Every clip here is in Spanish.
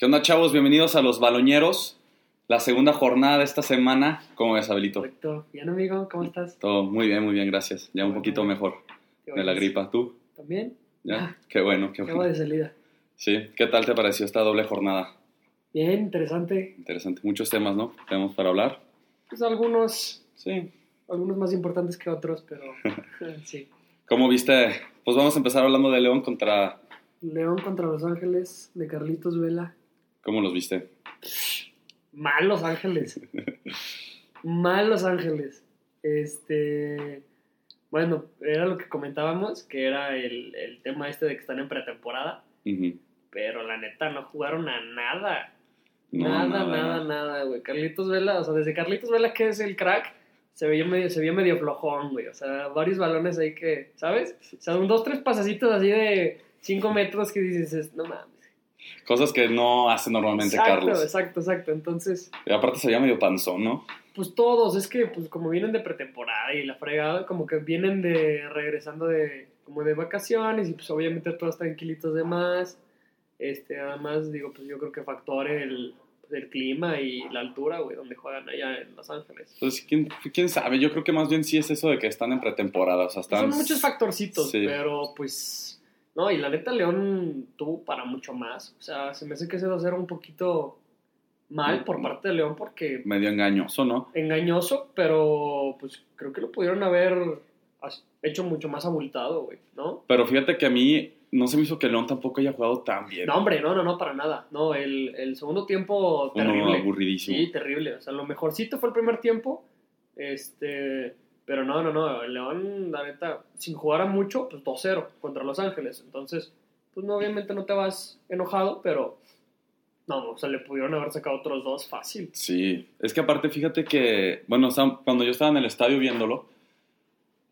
¿Qué onda, chavos? Bienvenidos a Los Baloñeros, la segunda jornada de esta semana. ¿Cómo ves, Abelito? Perfecto. Bien, amigo, ¿cómo estás? Todo muy bien, muy bien, gracias. Ya un poquito mejor ¿Qué de la gripa. ¿Tú? ¿También? ¿Ya? Ah, Qué bueno, qué bueno. de salida. Sí, ¿qué tal te pareció esta doble jornada? Bien, interesante. Interesante. Muchos temas, ¿no? Tenemos para hablar. Pues algunos, Sí. algunos más importantes que otros, pero sí. ¿Cómo viste? Pues vamos a empezar hablando de León contra... León contra Los Ángeles, de Carlitos Vela. ¿Cómo los viste? Mal Los Ángeles. Mal Los Ángeles. Este. Bueno, era lo que comentábamos, que era el, el tema este de que están en pretemporada. Pero la neta, no jugaron a nada. No, nada, nada, nada, güey. Carlitos Vela, o sea, desde Carlitos Vela, que es el crack, se veía medio, se veía medio flojón, güey. O sea, varios balones ahí que, ¿sabes? O sea, un dos, tres pasecitos así de cinco metros que dices, es- no mames. Cosas que no hace normalmente exacto, Carlos. exacto, exacto. Entonces, Y aparte se veía medio panzón, ¿no? pues todos, es que, pues como vienen de pretemporada y la fregada, como que vienen de, regresando de, como de vacaciones y pues obviamente todos tranquilitos de más. Este, además, digo, pues yo creo que factor el, pues, el clima y la altura, güey, donde juegan allá en Los Ángeles. Entonces, ¿quién, quién sabe? Yo creo que más bien sí es eso de que están en pretemporada. O sea, están... Son muchos factorcitos, Sí. pero pues. No, y la neta, León tuvo para mucho más. O sea, se me hace que ese 2 era un poquito mal por parte de León porque medio engañoso, ¿no? engañoso, pero pues creo que lo pudieron haber hecho mucho más abultado, güey, ¿no? Pero fíjate que a mí no se me hizo que León tampoco haya jugado tan bien. No, hombre, no, no, no, para nada. No, el, el segundo tiempo terrible. aburridísimo. Sí, terrible. O sea, lo mejorcito fue el primer tiempo. Este. Pero no, no, no. El León, la neta, sin jugar a mucho, pues 2-0 contra Los Ángeles. Entonces, pues no, obviamente no te vas enojado, pero. No, o sea, le pudieron haber sacado otros dos fácil. Sí, es que aparte fíjate que, bueno, cuando yo estaba en el estadio viéndolo,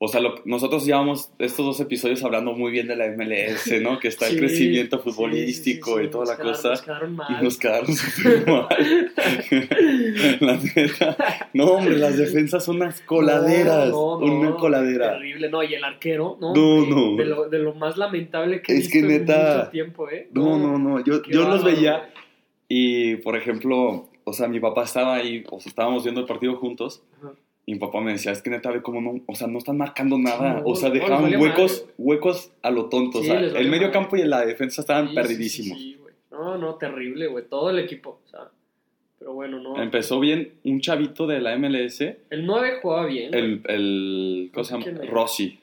o sea, lo- nosotros llevamos estos dos episodios hablando muy bien de la MLS, ¿no? Que está el crecimiento futbolístico sí, sí, y toda la quedaron- cosa. Nos quedaron mal. Y nos quedaron súper mal. la neta. No, hombre, las defensas son unas coladeras. No, no, no, una coladera. Terrible, no, y el arquero, ¿no? No, no. De lo, de lo más lamentable que he Es que visto en neta- mucho tiempo, ¿eh? No, no, no. Yo, qué yo los veía y, por ejemplo, o sea, mi papá estaba ahí, o sea, estábamos viendo el partido juntos. Ajá. Y mi papá me decía, es que neta, ve cómo no, o sea, no están marcando nada. No, o sea, no, dejaban huecos, madre, huecos a lo tonto. Sí, o sea, el medio madre. campo y la defensa estaban Sí, perdidísimos. sí, sí, sí, güey. no, no, terrible, güey. Todo el equipo, o sea. Pero bueno, no. Empezó bien un chavito de la MLS, El 9 jugaba bien. el, el ¿cómo se llama? Rossi.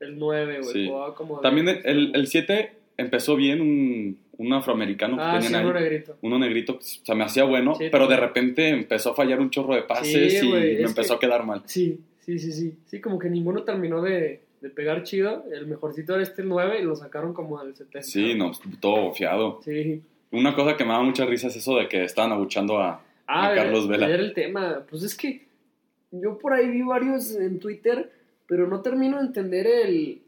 El 9, güey. Jugaba como. También el, el 7 empezó bien, un, un afroamericano que Ah, sí, tenían uno ahí. negrito. Uno negrito, pues, se me hacía bueno, Sí, pero de repente empezó a fallar un chorro de pases Sí, y me empezó que- a quedar mal. Sí, sí, sí, sí. Sí, como que ninguno terminó de, de pegar chido. El mejorcito era este el 9 y lo sacaron como al 70. Sí, no, todo fiado. Sí. Una cosa que me da mucha risa es eso de que estaban abuchando a, Ah, a Carlos Vela. era el tema. Pues es que yo por ahí vi varios en Twitter, pero no termino de entender el.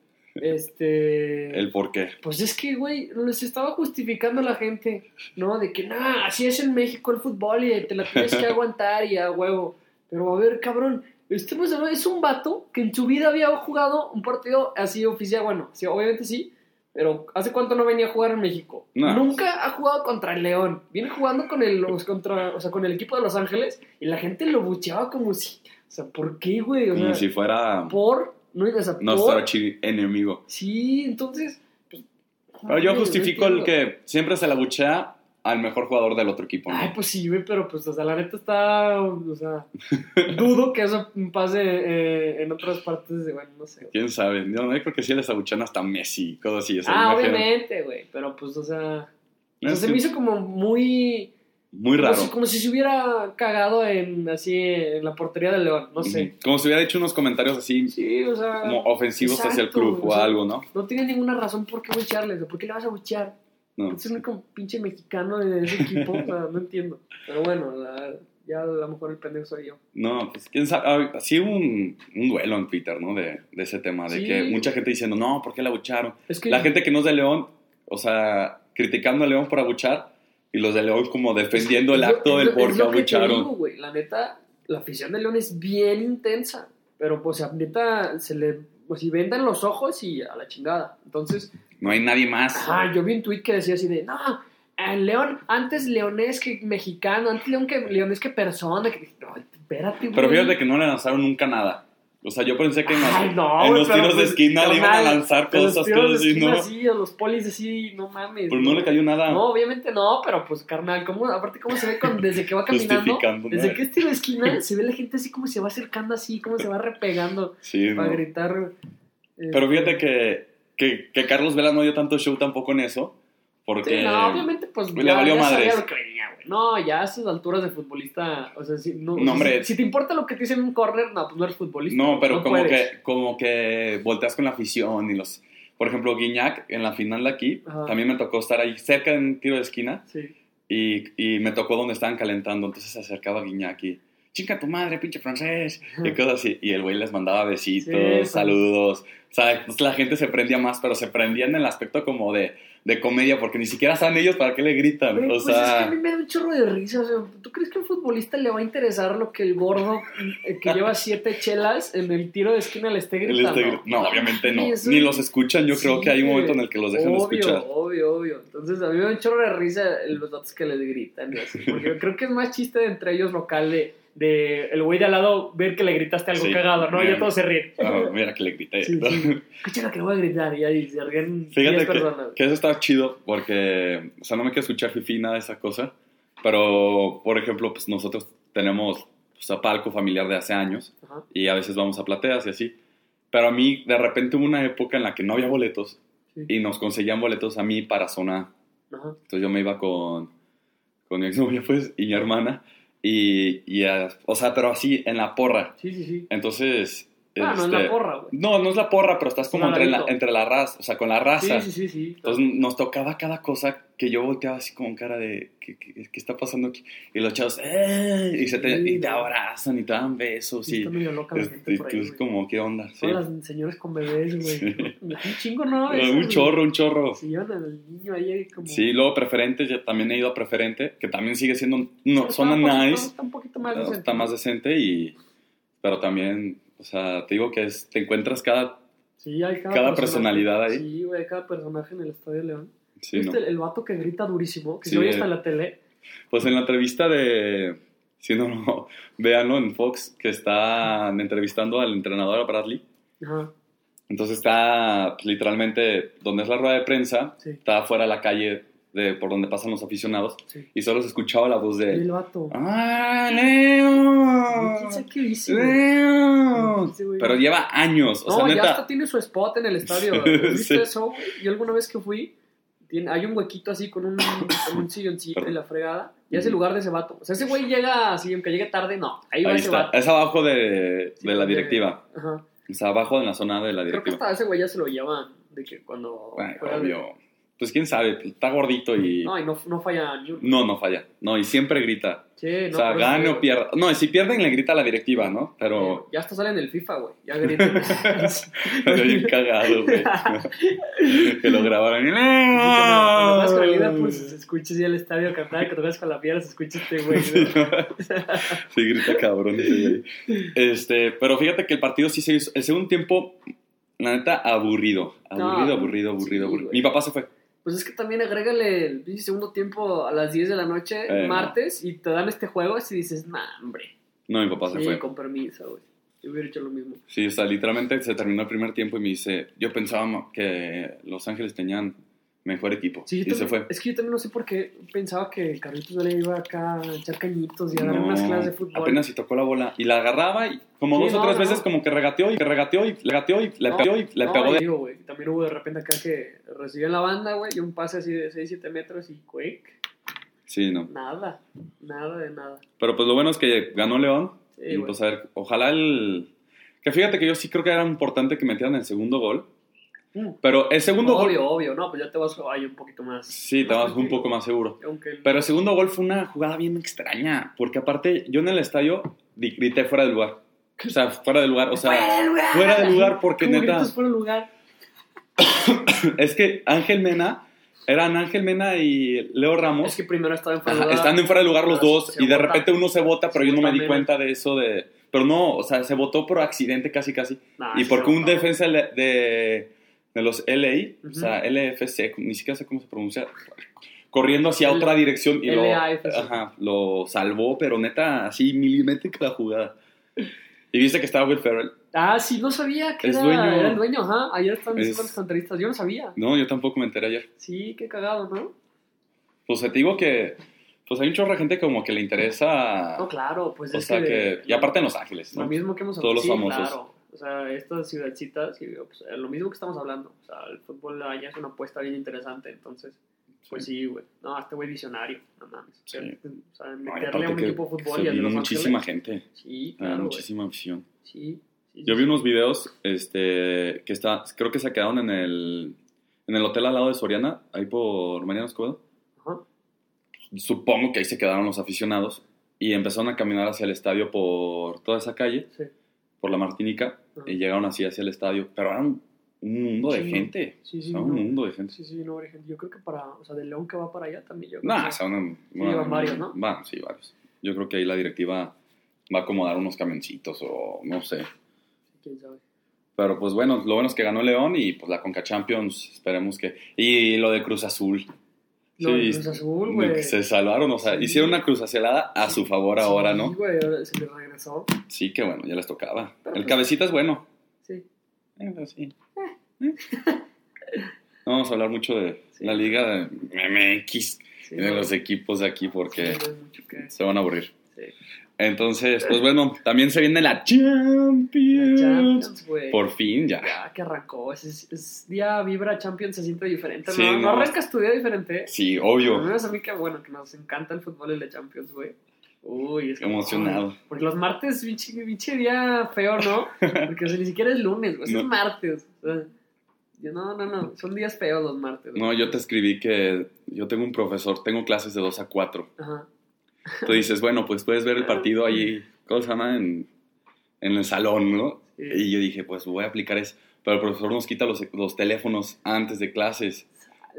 Este. El por qué. Pues es que, güey, les estaba justificando la gente, ¿no? De que, nah, así es en México el fútbol y te la tienes que aguantar y a huevo. Pero a ver, cabrón, este pues, es un vato que en su vida había jugado un partido así oficial. Bueno, sí, obviamente sí, pero ¿hace cuánto no venía a jugar en México? No. Nunca ha jugado contra el León. Viene jugando con el, los- contra, o sea, con el equipo de Los Ángeles y la gente lo bucheaba como si. O sea, ¿por qué, güey? O Como sea, si fuera por. No, o sea, nuestro por- archi enemigo. Sí, entonces. pues, Pero yo no justifico el que siempre se la buchea al mejor jugador del otro equipo. ¿no? Ay, pues sí, güey, pero pues, o sea, la neta está, o sea, dudo que eso pase eh, en otras partes de, bueno, no sé. ¿Quién sabe? Yo, yo creo que sí les abuchean hasta Messi, cosas así. Ah, obviamente, güey, pero pues, o sea, o sea, se me hizo como muy, Muy como raro. si, como si se hubiera cagado en, así, en la portería del León, no sé. Como si hubiera hecho unos comentarios así, Sí, o sea. como ofensivos hacia el exacto, club o sea, algo, ¿no? No tiene ninguna razón por qué bucharle, o sea, ¿por qué le vas a buchar? No. Es el único pinche mexicano de ese equipo, o sea, no entiendo. Pero bueno, la- ya a lo mejor el pendejo soy yo. No, pues quién sabe. Sí hubo un, un duelo en Twitter, ¿no? De, de ese tema, de Sí. que mucha gente diciendo, no, ¿por qué la abucharon? Es que La gente que no es de León, o sea, criticando a León por abuchar, y los de León como defendiendo el acto del por qué abucharon. La neta, la afición de León es bien intensa. Pero pues a neta se le. Pues si vendan los ojos y a la chingada. Entonces, No hay nadie más. ajá, yo vi un tweet que decía así de, no, Ah, León, antes leonés que mexicano, antes león que, leonés que persona. Que, no, espérate, Pero güey. fíjate que no le lanzaron nunca nada. O sea, yo pensé que en, Ay, los- no, en güey, los pero tiros de pues, esquina le iban a lanzar a los cosas, cosas así, ¿no? así, a los polis así, no mames. Pues no le cayó nada. No, obviamente no, pero pues carnal, ¿cómo, aparte cómo se ve con, desde que va caminando, desde que es tiro de esquina, se ve la gente así como se va acercando así, como se va repegando Sí, para no. gritar. eh, Pero fíjate que, que, que Carlos Vela no dio tanto show tampoco en eso. Porque. Sí, no, obviamente, pues le valió ya madres. No, ya a esas alturas de futbolista, o sea, si, no, No, hombre. si, si te importa lo que te dicen en un corner, no, pues no eres futbolista. No, pero como, puedes. que, como que volteas con la afición y los... Por ejemplo, Guiñac en la final de aquí, Ajá. también me tocó estar ahí cerca en un tiro de esquina Sí. y, y me tocó donde estaban calentando, entonces se acercaba Guiñac y... Chinga tu madre, pinche francés. Y cosas así. Y el güey les mandaba besitos, Sí, pues. saludos. O sea, entonces la gente se prendía más, pero se prendía en el aspecto como de, de comedia, porque ni siquiera saben ellos para qué le gritan. Güey, o pues es que a mí me da un chorro de risa. O sea, ¿tú crees que al futbolista le va a interesar lo que el gordo eh, que lleva siete chelas en el tiro de esquina le esté gritando? este- no, obviamente no. eso- Ni los escuchan. Yo creo que hay un momento en el que los dejan de obvio, escuchar. Obvio, obvio. Entonces a mí me da un chorro de risa los datos que les gritan y así. Porque yo creo que es más chiste de entre ellos local de, de el güey de al lado ver que le gritaste algo Sí, cagado, ¿no? Y bien. ya todos se ríen. Ah, mira que le grité. Sí, sí. Escucha lo que voy a gritar y ahí se ríen 10 Fíjate que, personas. que eso está chido porque, o sea, no me quiero escuchar fifi nada de esa cosa, pero, por ejemplo, pues nosotros tenemos pues, a palco familiar de hace años Ajá. y a veces vamos a plateas y así, pero a mí de repente hubo una época en la que no había boletos y nos conseguían boletos a mí para zona, Ajá. entonces yo me iba con, con mi exnovia pues y mi hermana y, y a- o sea, pero así en la porra, Sí, sí, sí. entonces... Ah, no es este, la porra, güey. No, no es la porra, pero estás como entre la, entre la raza, o sea, con la raza. Sí, sí, sí, sí. Entonces nos tocaba cada cosa que yo volteaba así con cara de ¿qué, qué, qué está pasando aquí? Y los chavos ¡eh! y, se te, Sí, y te abrazan y te dan besos Sí, y está medio loca la es, gente es- por ahí, es güey. como qué onda. Sí. Todas las señoras con bebés, güey. Sí. Un chingo, ¿no? Eso, un chorro, un chorro. Se llevan al niño ahí como... Sí, luego preferente, yo también he ido a preferente, que también sigue siendo, no, Está poquito- nice, Está un poquito más está decente. más decente y, pero también, o sea, te digo que es, te encuentras cada, Sí, hay cada, cada personalidad ahí. Sí, güey, hay cada personaje en el Estadio León. sí, ¿Viste ¿no? el, el vato que grita durísimo? Que Sí, se oye hasta en la tele. Pues en la entrevista de, si no, no, véanlo en Fox, que están entrevistando al entrenador a Bradley. Ajá, Entonces está pues, literalmente donde es la rueda de prensa, sí, está afuera de la calle de, por donde pasan los aficionados sí. y solo se escuchaba la voz de el vato. ¡Ah, ¿Quién Leo! ¡Leo! Pero lleva años, o no, sea, ya neta. hasta tiene su spot en el estadio. ¿Viste Sí. eso? Yo alguna vez que fui, tiene, hay un huequito así con un, con un silloncito y la fregada. Y es el lugar de ese vato. O sea, ese güey llega así, aunque llegue tarde, no. Ahí va Ahí ese está, vato. es abajo de, Sí, de la directiva. Ajá. Está abajo de la zona de la Creo que directiva. hasta ese güey ya se lo llevan. De que cuando. Bueno, obvio. Pues quién sabe, está gordito y. No, y no, no falla ni. No, no falla. No, y siempre grita. Sí, no, o sea, gane o pierda. No, y si pierden le grita a la directiva, ¿no? Pero. Ya hasta sale en el FIFA, güey. Ya gritan. Está bien cagado, güey. que lo grabaron. y, Cuando vas con el. Liverpool, se escucha así el estadio cantar, que tocas con la piedra, se escucha este güey. Sí, grita cabrón ese güey. Este, pero fíjate que el partido sí se hizo. El segundo tiempo, la neta, aburrido. Aburrido, aburrido, aburrido, sí, aburrido. güey. Mi papá se fue. Pues es que también agrégale el segundo tiempo a las 10 de la noche, Eh, martes, y te dan este juego y dices, nah, hombre. No, mi papá se fue. con permiso, güey. Yo hubiera hecho lo mismo. Sí, o sea, literalmente se terminó el primer tiempo y me dice, yo pensaba que Los Ángeles tenían mejor equipo. Sí, y se también- fue. Es que yo también no sé por qué pensaba que Carlitos Vela iba acá a echar cañitos y a dar unas clases de fútbol. Apenas si tocó la bola y la agarraba y como Sí, dos o tres no. veces como que regateó y que regateó y le regateó y le pegó y le pegó de... digo, también hubo de repente acá que recibió en la banda, güey, y un pase así de 6, 7 metros y quick. Sí, no. Nada, nada de nada. Pero pues lo bueno es que ganó León Sí, y güey. pues a ver, ojalá el... Que fíjate que yo sí creo que era importante que metieran el segundo gol. Mm. Pero el segundo gol... obvio, obvio, no, pues ya te vas ahí un poquito más. Sí, te vas un poco más seguro. El- Pero el segundo gol fue una jugada bien extraña, porque aparte yo en el estadio di- grité fuera del lugar. O sea, fuera del lugar, o sea, ¡Fuera del lugar! fuera del lugar porque ¿Cómo neta, fuera del lugar? es que Ángel Mena, eran Ángel Mena y Leo Ramos, Es que primero estaba en fuera del lugar. están en fuera del lugar los dos y de bota. repente uno se vota, pero Se yo no me di Mena. cuenta de eso de... Pero no, o sea, se votó por accidente casi casi. Nah, y porque un defensa de, de, los LA, o Ujú. sea, LFC, ni siquiera sé cómo se pronuncia, corriendo hacia El- otra dirección y lo, ajá, lo salvó, pero neta, así milimétrica la jugada. Y viste que estaba Will Ferrell. Ah, sí, no sabía que Es era, dueño. era el dueño, ajá. Ayer estaban diciendo Es- los yo no sabía. No, yo tampoco me enteré ayer. Sí, qué cagado, ¿no? Pues te digo que pues hay un chorro de gente como que le interesa. No, claro, pues o es sea que... que. Y aparte en Los Ángeles, Lo ¿no? mismo que hemos Todos los sí, famosos. claro. O sea, esta ciudadcita, sí, pues, eh, lo mismo que estamos hablando. O sea, el fútbol allá es una apuesta bien interesante, entonces... Pues sí, güey. No, este güey visionario, no mames. Sí. O sea, No, y meterle a un equipo de fútbol y vino Los muchísima Ángeles. gente. Sí, ah, claro, muchísima afición. Sí, sí, Yo vi unos videos este, que está, creo que se quedaron en el, en el hotel al lado de Soriana, ahí por Mariano Escobedo. Ajá. Supongo que ahí se quedaron los aficionados y empezaron a caminar hacia el estadio por toda esa calle, Sí. Por la Martínica, Ajá. y llegaron así hacia el estadio. Pero era un, un mundo de gente. Sí, sí, O sea, no. un mundo de gente. Sí, sí, no, ejemplo, yo creo que para, o sea, de León que va para allá también yo. Nah, que- o sea, una- Sí, una- van varios, ¿no? Van, sí, varios. Yo creo que ahí la directiva va a acomodar unos camioncitos o no sé. quién sabe. Pero pues bueno, lo bueno es que ganó León y pues la Conca Champions, esperemos que... Y lo de Cruz Azul. Lo Sí, Cruz Azul, güey. Se salvaron, o sea, Sí. hicieron una cruzacelada a su favor ahora, Sí, ¿no? güey, ahora se le regresó. Sí, que bueno, ya les tocaba. Pero El pues- cabecita es bueno. Sí. Eh, pero sí. Eh. No vamos a hablar mucho de Sí. la liga de MX sí y de los equipos de aquí porque sí, se van a aburrir. sí. Entonces, pues bueno, también se viene la La Champions. Champions, güey. Por fin, ya. Ya que arrancó. Es, es, es día vibra Champions se siente diferente. Sí, no, no arrancas tu día diferente. Sí, obvio. menos a mí que bueno, que nos encanta el fútbol y la Champions, güey. Uy, es como- Emocionado. ay, Porque los martes, pinche, pinche día feo, ¿no? Porque o sea, ni siquiera es lunes, güey, No. es martes. O sea, yo, no, no, no, son días feos los martes. güey. No, yo te escribí que yo tengo un profesor, tengo clases de 2 a 4. Ajá. Tú dices, bueno, pues puedes ver el partido ahí, ¿cómo se llama? En, en el salón, ¿no? Sí. Y yo dije, pues voy a aplicar eso. Pero el profesor nos quita los, los teléfonos antes de clases.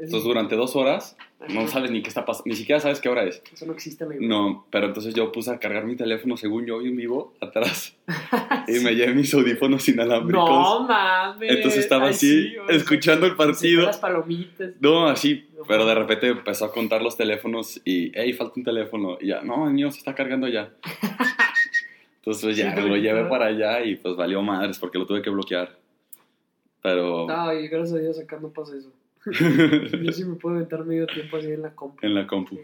Entonces durante dos horas no sabes ni qué está pasando, ni siquiera sabes qué hora es. Eso no existe, amigo. No, pero entonces yo puse a cargar mi teléfono según yo en vivo atrás y me llevé mis audífonos inalámbricos. No mames. entonces estaba así, sí, escuchando el partido. Las palomitas. No, así, pero de repente empezó a contar los teléfonos y, hey, falta un teléfono. Y ya, no, el mío se está cargando ya. Entonces pues, ya, Sí, lo llevé para allá y pues valió madres porque lo tuve que bloquear. Pero Ay, gracias a Dios acá no pasa eso. Yo sí me puedo aventar medio tiempo así en la compu. en la compu. Sí.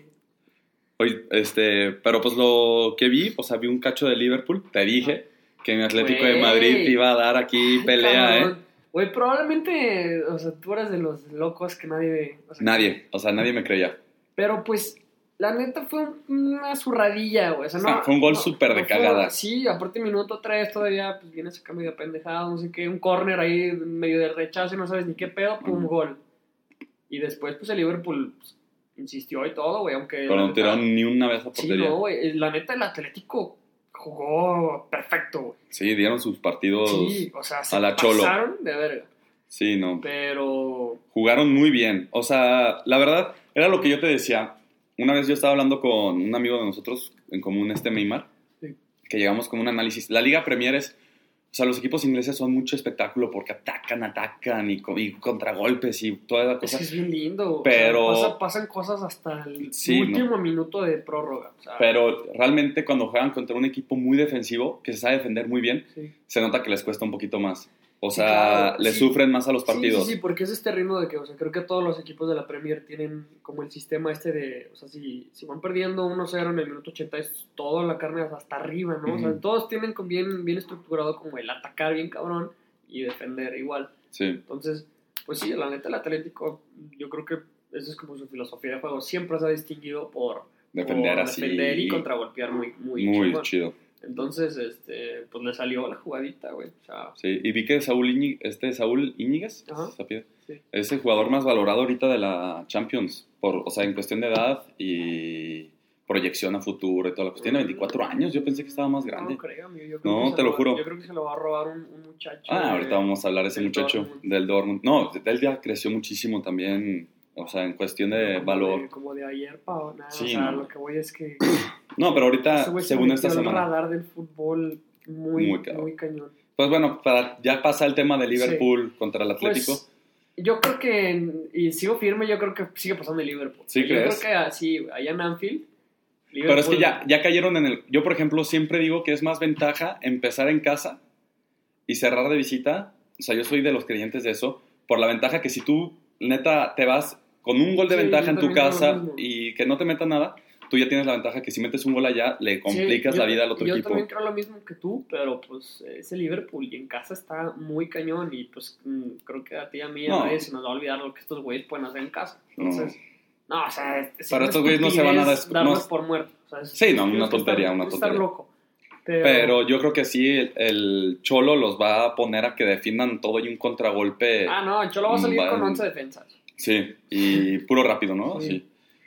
Oye, este, pero pues lo que vi, o sea, vi un cacho de Liverpool. Te dije que mi Atlético de Güey. Madrid iba a dar aquí pelea, ¿eh? Güey, probablemente, o sea, tú eres de los locos que nadie... o sea, Nadie, o sea, nadie me creía. Pero pues, la neta fue una zurradilla, güey. O sea, no, Ah, fue un gol no- súper de no fue- cagada. sí, aparte minuto 3 todavía, pues viene cambio de pendejado, no sé qué, un corner ahí medio de rechazo y no sabes ni qué pedo, pum, gol. Y después, pues el Liverpool pues, insistió y todo, güey, aunque... Pero no tiraron ni una vez a Sí, portería. no, güey, la neta el Atlético jugó perfecto, güey. Sí, dieron sus partidos. Sí, o sea, se a la Cholo. pasaron de verga. Sí, no. Pero... Jugaron muy bien. O sea, la verdad, era lo que yo te decía. Una vez yo estaba hablando con un amigo de nosotros en común, este Neymar, Sí. que llegamos con un análisis. La Liga Premier es. O sea, los equipos ingleses son mucho espectáculo porque atacan, atacan y, y contragolpes y toda la Es cosa. que es bien lindo. Pero- O sea, pasa- pasan cosas hasta el Sí, último minuto de prórroga. O sea, Pero realmente cuando juegan contra un equipo muy defensivo, que se sabe defender muy bien, sí. se nota que les cuesta un poquito más. O Sí, sea, claro, le sí. sufren más a los Sí, partidos. Sí, sí, porque es este ritmo de que, o sea, creo que todos los equipos de la Premier tienen como el sistema este de, o sea, si, si van perdiendo 1-0 en el minuto 80 es toda la carne hasta arriba, ¿no? O sea, todos tienen bien, bien estructurado como el atacar bien cabrón y defender igual. Sí. Entonces, pues sí, la neta el Atlético, yo creo que esa es como su filosofía de juego. Siempre se ha distinguido por, Defender por así. defender y contragolpear muy, muy, muy chingón. chido. Entonces, este, pues le salió la jugadita, güey. O sea, Sí, y vi que Saúl, Iñi- este Saúl Íñiguez Ajá. Sí. es el jugador más valorado ahorita de la Champions, por, o sea, en cuestión de edad y proyección a futuro y toda la cuestión. Tiene 24 años, yo pensé que estaba más grande. no creo, amigo. Yo creo No, que se te lo va- juro. Yo creo que se lo va a robar un, un muchacho. Ah, de- ahorita vamos a hablar de ese muchacho Dortmund. del Dortmund. No, él ya creció muchísimo también, o sea, en cuestión de como valor. de- como de ayer para nada. Sí, o sea, no. lo que voy es que. No, pero ahorita, se según esta semana. radar del fútbol muy, Muy muy, cabrón. cañón. Pues bueno, para ya pasa el tema de Liverpool contra el Atlético. Pues, Yo creo que, y sigo firme, yo creo que sigue pasando el Liverpool. ¿Sí yo crees? creo que así, allá en Anfield. Pero es que ya, ya cayeron en el... Yo, por ejemplo, siempre digo que es más ventaja empezar en casa y cerrar de visita. O sea, yo soy de los creyentes de eso. Por la ventaja que si tú, neta, te vas con un gol de Sí, ventaja yo en tu casa y que no te metan nada, tú ya tienes la ventaja que si metes un gol allá, le complicas Sí, la yo- vida al otro yo equipo. también creo lo mismo que tú, pero pues es el Liverpool y en casa está muy cañón y pues mm, creo que a ti y a mí a No. nadie se nos va a olvidar lo que estos güeyes pueden hacer en casa. No. Entonces, no, o sea, una estos güeyes no se van a no- por muerto. o sea, es- Sí, no, una tontería, estar- una que estar tontería. loco. Pero, Pero yo creo que sí, el, el Cholo los va a poner a que defiendan todo y un contragolpe. Ah, no, Cholo va a salir Va- con 11 defensas. Sí, y puro rápido, ¿no? Sí. Sí.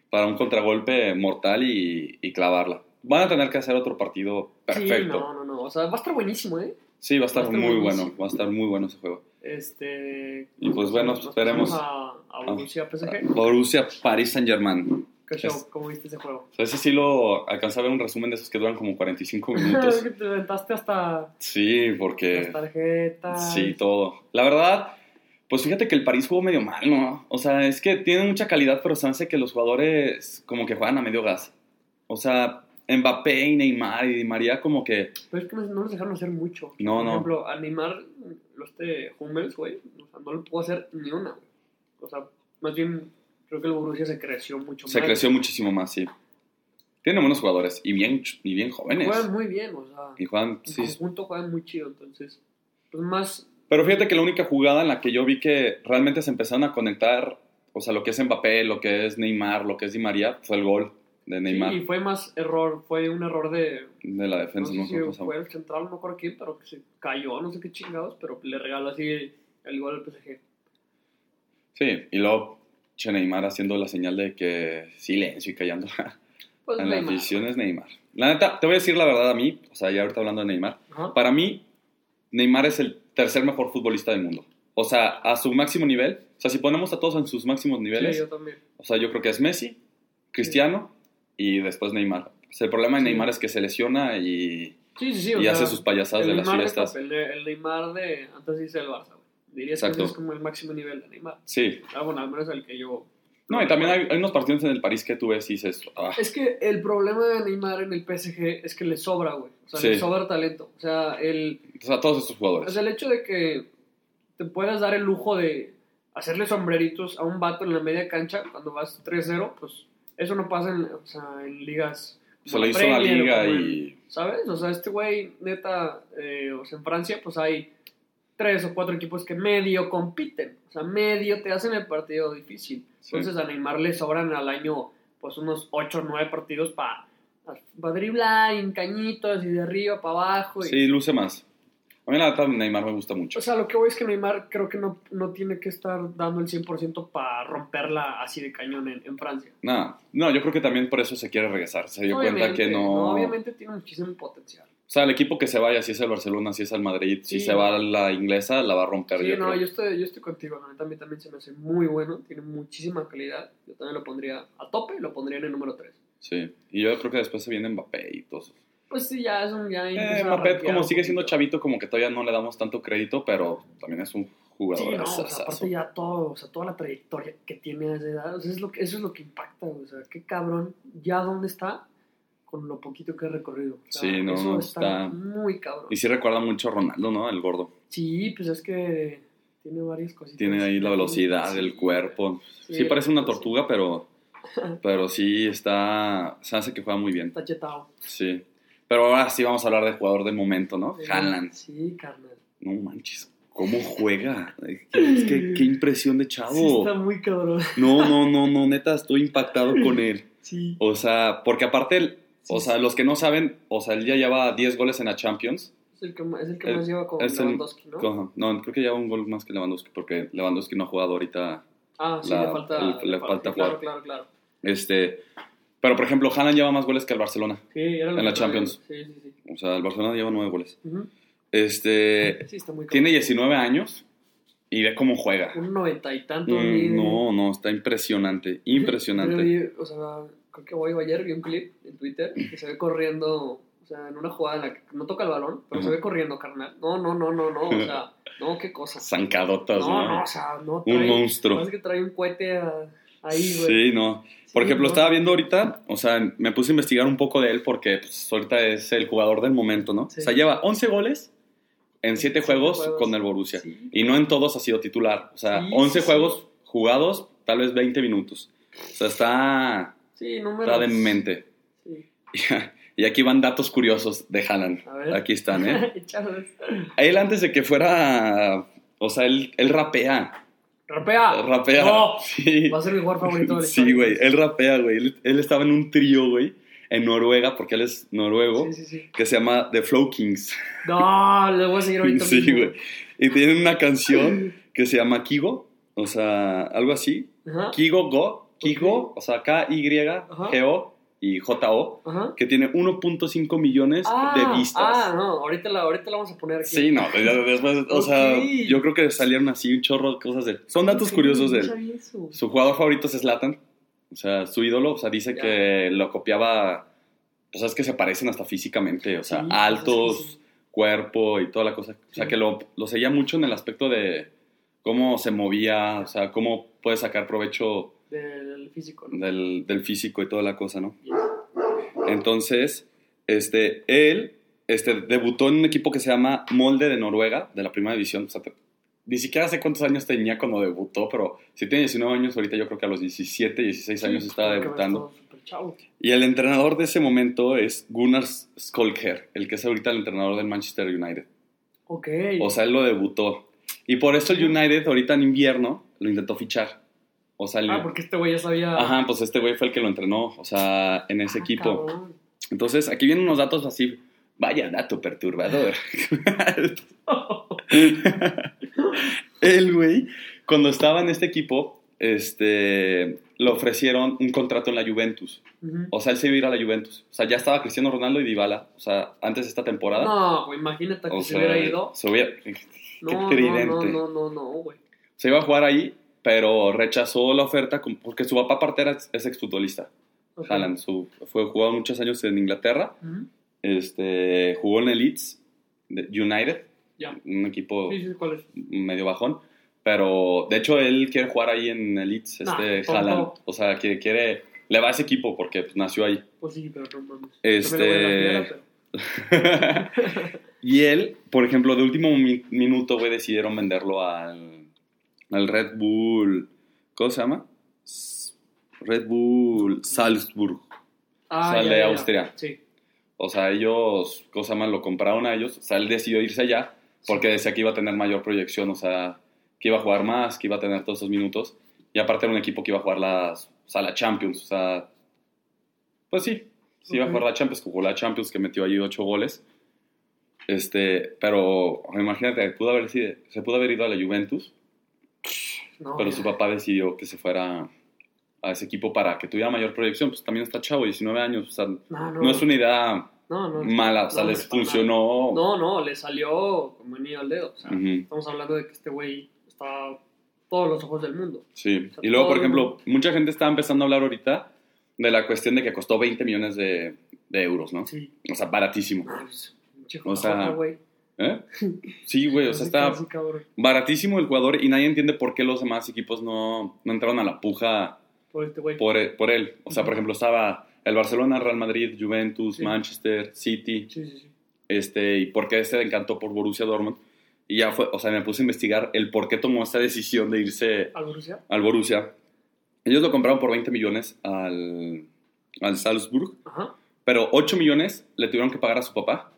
Para un contragolpe mortal y, y clavarla. Van a tener que hacer otro partido perfecto. Sí, no, no, no. O sea, va a estar buenísimo, ¿eh? Sí, va a estar, Va a estar muy buenísimo. bueno. Va a estar muy bueno ese juego. Este. Y pues bueno, esperemos. A, a Borussia PSG. Borussia Paris Saint Germain. ¿Qué show? Es- ¿Cómo viste ese juego? Ese sí lo alcancé a ver un resumen de esos que duran como 45 minutos. que te inventaste hasta Sí, las porque tarjetas. sí, todo. La verdad, pues fíjate que el París jugó medio mal, ¿no? O sea, es que tiene mucha calidad, pero se hace que los jugadores como que juegan a medio gas. O sea, Mbappé y Neymar y Di María como que Pero es que no, los dejaron hacer mucho. No, Por no. ejemplo, a Neymar, los este Hummels, güey, o sea, no le pudo hacer ni una, güey. O sea, más bien, creo que el Borussia se creció mucho se más. creció muchísimo más, sí. Tiene buenos jugadores y bien, y bien jóvenes. Juegan muy bien, o sea, Y juegan, en sí. conjunto juegan muy chido, entonces, pues más... Pero fíjate que la única jugada en la que yo vi que realmente se empezaron a conectar, o sea, lo que es Mbappé, lo que es Neymar, lo que es Di María, fue el gol de Neymar Sí, y fue más error, fue un error de... de la No defensa. sé No, si sé qué pasó. fue el central, no me acuerdo quién, pero que se cayó, no sé qué chingados, pero le regaló así el gol al PSG. Sí, y luego che Neymar haciendo la señal de que silencio y callando Pues en la Neymar. afición es Neymar. La neta, te voy a decir la verdad a mí, o sea, ya ahorita hablando de Neymar, Ajá. para mí Neymar es el tercer mejor futbolista del mundo. O sea, a su máximo nivel, o sea, si ponemos a todos en sus máximos niveles, Sí, yo también. o sea, yo creo que es Messi, Cristiano y después Neymar. O sea, el problema de Sí. Neymar es que se lesiona y, Sí, sí, y sea, hace sus payasadas de las fiestas. El, el Neymar de antes dice el Barça, güey. Diría Exacto. que ese es como el máximo nivel de Neymar. Sí. Ah, bueno, al menos el que yo... No, y también hay, hay unos partidos en el París que tú ves y dices, ah, Es que el problema de Neymar en el PSG es que le sobra, güey. O sea, Sí. le sobra talento. O sea, el, o sea, todos estos o jugadores. sea, el hecho de que te puedas dar el lujo de hacerle sombreritos a un vato en la media cancha cuando vas 3-0, pues eso no pasa en, o sea, en ligas. Se la hizo la liga y... ¿Sabes? O sea, este güey, neta, eh, o sea, en Francia, pues hay tres o cuatro equipos que medio compiten. O sea, medio te hacen el partido difícil. Sí. Entonces a Neymar le sobran al año, pues unos ocho o nueve partidos para driblar en cañitos y de arriba para abajo. y- Sí, luce más. A mí la verdad Neymar me gusta mucho. O sea, lo que voy es que Neymar creo que no, no tiene que estar dando el 100% para romperla así de cañón en, en Francia. Nada, no, yo creo que también por eso se quiere regresar. Se dio cuenta que no... Obviamente tiene muchísimo potencial. O sea, el equipo que se vaya, si es el Barcelona, si es el Madrid, si se va a la inglesa, la va a romper. Sí, yo no, creo. yo estoy, yo estoy contigo. A mí también se me hace muy bueno. Tiene muchísima calidad. Yo también lo pondría a tope y lo pondría en el número 3. Sí, y yo creo que después se viene Mbappé y todo eso. Pues sí, ya es un. Ya Eh, rankear como sigue siendo chavito, como que todavía no le damos tanto crédito, pero también es un Sí, jugador. no, o sea, aparte ya todo, o sea, toda la trayectoria que tiene a esa edad, o sea, es lo que, eso es lo que impacta, o sea, qué cabrón, ya dónde está con lo poquito que ha recorrido. O sea, Sí, no, eso no, está, está- muy cabrón. Y sí recuerda mucho a Ronaldo, ¿no? El gordo. Sí, pues es que tiene varias cositas. Tiene ahí la velocidad, Sí. el cuerpo. Sí, Sí, parece una sí. tortuga, pero, pero sí está... Se hace que juega muy bien. Está chetado. Sí. Pero ahora sí vamos a hablar de jugador del momento, ¿no? Sí, Haaland. Sí, carnal. No manches. ¿Cómo juega? Es que, qué impresión de chavo. Sí, está muy cabrón. No, no, no, no, neta, estoy impactado con él. Sí. O sea, porque aparte, o sea, los que no saben, o sea, él ya lleva 10 goles en la Champions. Es el que, más- es el que El- más lleva con el- Lewandowski, ¿no? No, creo que lleva un gol más que Lewandowski, porque Lewandowski no ha jugado ahorita. Ah, sí, la- le falta. le falta Claro, jugar. claro, claro. Este, pero por ejemplo, Haaland lleva más goles que el Barcelona. Sí, era En la Champions. Sí, sí, sí. O sea, el Barcelona lleva 9 goles. Este, Sí, está muy tiene cabrón. 19 años y ve cómo juega. Un noventa y tantos. Mm, no, no, está impresionante, impresionante. o sea, creo que hoy o ayer vi un clip en Twitter que se ve corriendo, o sea, en una jugada en la que no toca el balón, pero se ve corriendo, carnal. No, no, no, no, no, o sea, no, qué cosa. Zancadotas, No, ¿no? no, o sea, no Un monstruo. Parece que trae un cohete a- ahí, güey. Sí, no. Por Sí, ejemplo, no. estaba viendo ahorita, o sea, me puse a investigar un poco de él porque pues, ahorita es el jugador del momento, ¿no? Sí. O sea, lleva 11 goles en 7 Siete juegos, juegos. con el Borussia. Sí. Y no en todos ha sido titular. O sea, Sí, 11 sí, juegos jugados, tal vez 20 minutos. O sea, está, está demente. Sí. Y aquí van datos curiosos de Haaland. Aquí están, ¿eh? Él antes de que fuera, o sea, él, él rapea. ¡Rapea! Rapea. ¡No! Sí. Va a ser mi jugador favorito de la Sí, güey, él rapea, güey. Él, él estaba en un trío, güey, en Noruega, porque él es noruego, Sí, sí, sí. que se llama The Flow Kings. No, le voy a seguir ahorita Sí, güey. Y tienen una canción que se llama Kigo, o sea, algo así. Ajá. Kigo Go, Kigo, o sea, K-Y-G-O y J-O, Ajá. que tiene 1.5 millones Ah, de vistas. Ah, no, ahorita la, ahorita la vamos a poner aquí. Sí, no, después, o sea, yo creo que salieron así un chorro de cosas de... Son datos Ok, curiosos de él. Su jugador favorito es Zlatan, o sea, su ídolo, o sea, dice que lo copiaba, pues es que se parecen hasta físicamente, o sea, Sí, altos, sí. cuerpo y toda la cosa. O sea, que lo, lo seguía mucho en el aspecto de cómo se movía, o sea, cómo puede sacar provecho Del físico, ¿no? del, del físico y toda la cosa, ¿no? Entonces, este, él este, debutó en un equipo que se llama Molde de Noruega, de la primera división. O sea, te- ni siquiera sé cuántos años tenía cuando debutó, pero si tiene 19 años, ahorita yo creo que a los 17, 16 años Sí, estaba debutando. Y el entrenador de ese momento es Gunnar Skolker, el que es ahorita el entrenador del Manchester United. Ok. O sea, él lo debutó. Y por eso el United ahorita en invierno lo intentó fichar. O sea, ah, porque este güey ya sabía. Ajá, pues este güey fue el que lo entrenó, o sea, en ese Ah, equipo. cabrón. Entonces, aquí vienen unos datos así. Vaya dato perturbador. el güey, cuando estaba en este equipo, este, le ofrecieron un contrato en la Juventus. O sea, él se iba a ir a la Juventus. O sea, ya estaba Cristiano Ronaldo y Dybala. O sea, antes de esta temporada. No, güey, imagínate que o se sea, hubiera ido. se hubiera- No, qué no, tridente. no, no, no, no, güey. se iba a jugar ahí, pero rechazó la oferta porque su papá aparte era, es exfutbolista. Ok. Haaland, su, fue jugado muchos años en Inglaterra. Ujú. Este, jugó en el Leeds United, Ya. un equipo Sí, sí, medio bajón. Pero de hecho él quiere jugar ahí en el Leeds, Nah, este tonto. Haaland. O sea, que quiere, le va a ese equipo porque pues, nació ahí. Pues sí, pero no. Este- y él, por ejemplo, de último mi- minuto, güey, decidieron venderlo al, al Red Bull. ¿Cómo se llama? Red Bull Salzburg. Ah, Sale de. Austria. Sí. O sea, ellos, cosa más, lo compraron a ellos. O sea, él decidió irse allá porque decía que iba a tener mayor proyección. O sea, que iba a jugar más, que iba a tener todos esos minutos. Y aparte era un equipo que iba a jugar las, o sea, la Champions. O sea, pues sí, sí iba a jugar la Champions. Jugó la Champions que metió allí ocho goles. Este, pero imagínate, pudo haber se pudo haber ido a la Juventus, No, pero su papá decidió que se fuera a ese equipo para que tuviera mayor proyección. Pues también está chavo, 19 años. O sea, No, no. no es una idea mala, o sea, les funcionó. No, no, le salió como anillo al dedo. O sea, Ujú, estamos hablando de que este güey está todos los ojos del mundo. Sí, O sea, y luego, por ejemplo, mucha gente está empezando a hablar ahorita de la cuestión de que costó 20 millones de, de euros, ¿no? Sí. O sea, baratísimo. No, pues, pinche O sea, güey. ¿Eh? Sí, güey, o sea, está baratísimo el jugador y nadie entiende por qué los demás equipos no, no entraron a la puja Por este güey. por, e- por él. O sea, por ejemplo, estaba el Barcelona, Real Madrid, Juventus, Sí. Manchester, City, Sí, sí, sí. este, y por qué se encantó por Borussia Dortmund. Y ya fue, o sea, me puse a investigar el por qué tomó esta decisión de irse ¿Al Borussia? al Borussia. Ellos lo compraron por 20 millones al, al Salzburg, Ajá. pero 8 millones le tuvieron que pagar a su papá.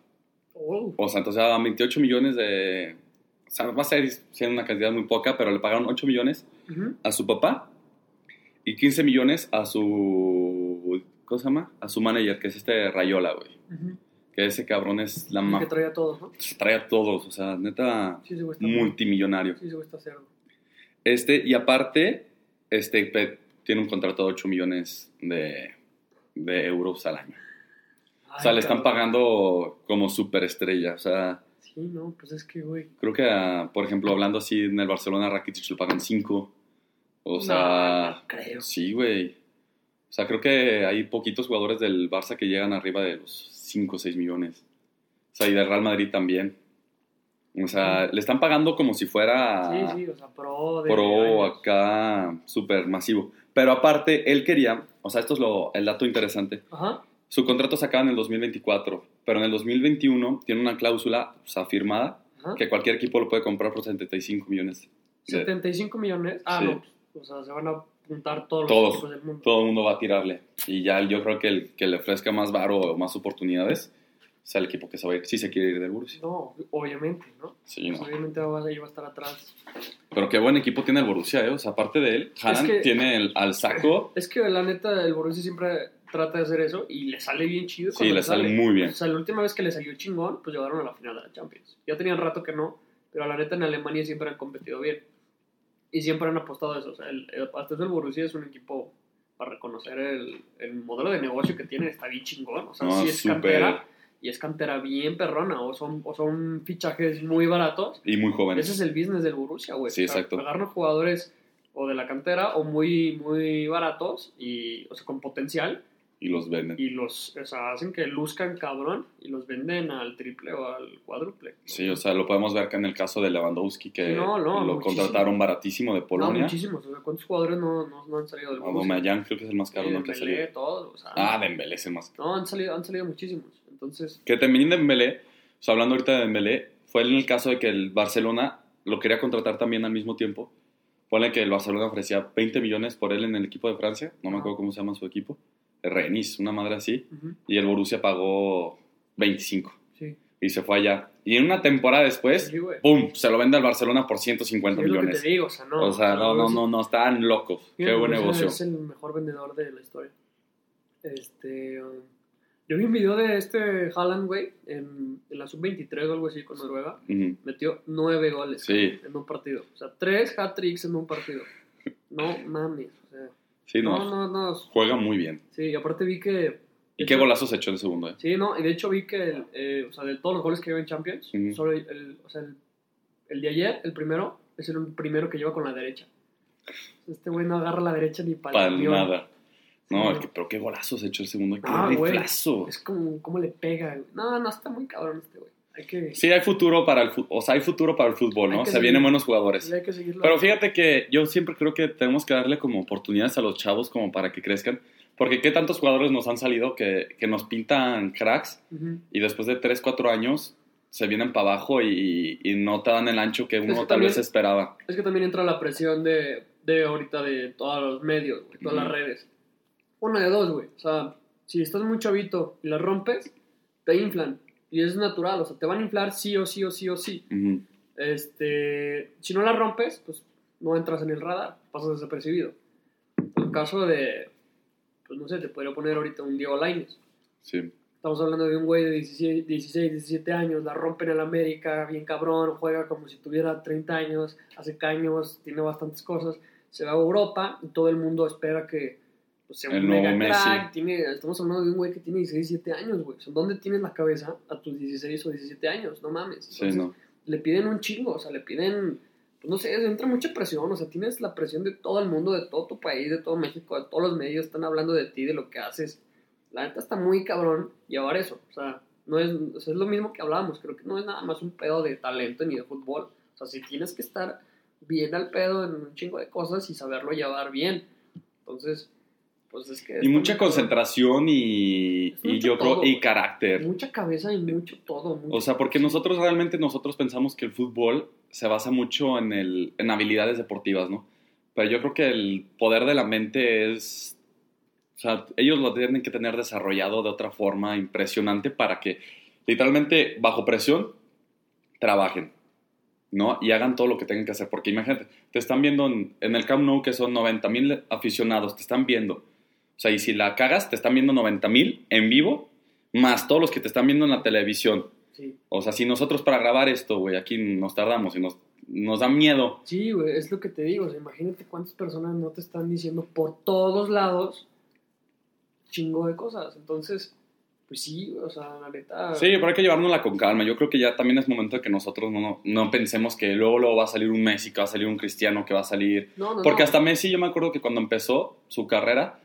Oh. O sea, entonces daban 28 millones de... O sea, va a ser una cantidad muy poca, pero le pagaron 8 millones a su papá y 15 millones a su... ¿Cómo se llama? A su manager, que es este Rayola, güey. Que ese cabrón es la más... Que traía a todos, ¿no? Trae a todos, o sea, neta, Sí, multimillonario. Sí, güey está cerdo. Este, y aparte, este, tiene un contrato de 8 millones de, de euros al año. O sea, le están pagando como superestrella. O sea, Sí, no, pues es que, güey. creo que, por ejemplo, hablando así en el Barcelona, Rakitic le pagan 5. O No, sea, no creo. sí, güey. O sea, creo que hay poquitos jugadores del Barça que llegan arriba de los 5 o 6 millones. O sea, y del Real Madrid también. O sea, le están pagando como si fuera Sí, sí, o sea, pro de pro años. acá súper masivo. Pero aparte, él quería, o sea, esto es lo, el dato interesante. Ajá. Su contrato se acaba en el 2024, pero en el 2021 tiene una cláusula o sea, firmada Ajá. que cualquier equipo lo puede comprar por 75 millones. de- 75 millones. Ah, Sí. no. O sea, se van a apuntar todos los Todos. equipos del mundo. Todo el mundo va a tirarle. Y ya yo creo que el que le ofrezca más varo o más oportunidades sea el equipo que se va a ir, si se quiere ir del Borussia. No, obviamente, ¿no? Sí, Pues no. obviamente va, ahí va a estar atrás. Pero qué buen equipo tiene el Borussia, ¿eh? O sea, aparte de él, Haaland que- tiene el, al saco. Es que la neta, el Borussia siempre trata de hacer eso y le sale bien chido. Sí, le sale muy bien. O sea, la última vez que le salió chingón, pues llegaron a la final de la Champions. Ya tenían rato que no, pero la neta en Alemania siempre han competido bien. Y siempre han apostado a eso. O sea, el, el, hasta eso el Borussia es un equipo para reconocer el, el modelo de negocio que tienen, está bien chingón. O sea, No, sí es cantera y es cantera bien perrona. O son, o son fichajes muy baratos. Y muy joven. Ese es el business del Borussia, güey. Sí, exacto. Agarran jugadores o de la cantera o muy, muy baratos y, o sea, con potencial Y los venden. y los, o sea, hacen que luzcan cabrón y los venden al triple o al cuádruple. Sí, o sea, lo podemos ver acá en el caso de Lewandowski, que no, no, lo muchísimo. contrataron baratísimo de No, Polonia. muchísimos. O sea, ¿cuántos jugadores no, no, no han salido del? Aubameyang creo que es el más caro, Sí, ¿no? Que ha salido. todos, o sea, Ah, Dembélé es el más No, han salido, han salido muchísimos. Entonces, Que también Dembélé, o sea, hablando ahorita de Dembélé, fue en el caso de que el Barcelona lo quería contratar también al mismo tiempo. Ponle que el Barcelona ofrecía 20 millones por él en el equipo de Francia, no me acuerdo cómo se llama su equipo, Rennes, una madre así, y el Borussia pagó 25 sí. y se fue allá. Y en una temporada después, Sí. ¡pum!, se lo vende al Barcelona por 150 Es lo que millones. te digo, o sea, no. o sea, no, no, no, no, están locos. Qué buen negocio. Es el mejor vendedor de la historia. Este. um, yo vi un video de este Haaland, güey, en, en la sub-23 o algo así con Noruega. Metió nueve goles Sí. en un partido. O sea, tres hat-tricks en un partido. No mames. Sí, no, no, no, no. juega muy bien. Sí, y aparte vi que. ¿Y qué golazos echó el segundo? eh? Sí, no, y de hecho vi que, el, eh, o sea, de todos los goles que lleva en Champions, solo el, o sea, el, el de ayer, el primero, es el primero que lleva con la derecha. Este güey no agarra la derecha ni para Para nada. No, Sí, es que, pero qué golazos echó el segundo. Qué Ah, riflazo. Es como, cómo le pega. No, no, está muy cabrón este güey. Hay que, Sí, hay futuro para el fútbol. O sea, hay futuro para el fútbol, ¿no? que Se seguir. vienen buenos jugadores. hay que. Pero fíjate que yo siempre creo que tenemos que darle como oportunidades a los chavos como para que crezcan. Porque qué tantos jugadores nos han salido que, que nos pintan cracks Ujú. y después de 3, 4 años se vienen para abajo y, y no te dan el ancho que uno que tal también- vez esperaba. Es que también entra la presión de, de ahorita de todos los medios, güey, todas Ujú. las redes. Una de dos, güey. O sea, si estás muy chavito y la rompes, te inflan. Y es natural, o sea, te van a inflar sí o sí o sí o sí. Ujú. Este, si no la rompes, pues no entras en el radar, pasas desapercibido. En el caso de, pues no sé, te podría poner ahorita un Diego Lainez. Sí. Estamos hablando de un güey de 16, 16, 17 años, la rompe en el América, bien cabrón, juega como si tuviera 30 años, hace caños, tiene bastantes cosas. Se va a Europa y todo el mundo espera que pues, sea un El nuevo mega Messi. crack. Tiene, estamos hablando de un güey que tiene 16, 17 años, güey. O sea, ¿Dónde tienes la cabeza a tus 16 o 17 años? No mames. Sí, Entonces, no. le piden un chingo, o sea, le piden, pues no sé, entra mucha presión, o sea, tienes la presión de todo el mundo, de todo tu país, de todo México, de todos los medios, están hablando de ti, de lo que haces. La neta está muy cabrón llevar eso, o sea, no es, o sea, es lo mismo que hablábamos, creo que no es nada más un pedo de talento ni de fútbol, o sea, si tienes que estar bien al pedo en un chingo de cosas y saberlo llevar bien, entonces, pues es que... Y mucha concentración y, y yo creo todo, y güey. carácter. Mucha cabeza y mucho todo. mucho- O sea, porque nosotros realmente nosotros pensamos que el fútbol se basa mucho en, el, en habilidades deportivas, ¿no? Pero yo creo que el poder de la mente es... O sea, ellos lo tienen que tener desarrollado de otra forma impresionante para que literalmente bajo presión trabajen, ¿no? Y hagan todo lo que tengan que hacer. Porque imagínate, te están viendo en, en el Camp Nou que son 90 mil aficionados, te están viendo. O sea, y si la cagas, te están viendo 90 mil en vivo, más todos los que te están viendo en la televisión. Sí. O sea, si nosotros para grabar esto, güey, aquí nos tardamos y nos, nos da miedo. Sí, güey, es lo que te digo. o sea, imagínate cuántas personas no te están diciendo por todos lados chingo de cosas. Entonces, pues sí, o sea, la neta. Sí, pero hay que llevárnosla con calma. Yo creo que ya también es momento de que nosotros no, no pensemos que luego, luego va a salir un Messi, que va a salir un Cristiano, que va a salir... No, no, Porque no. hasta Messi, yo me acuerdo que cuando empezó su carrera,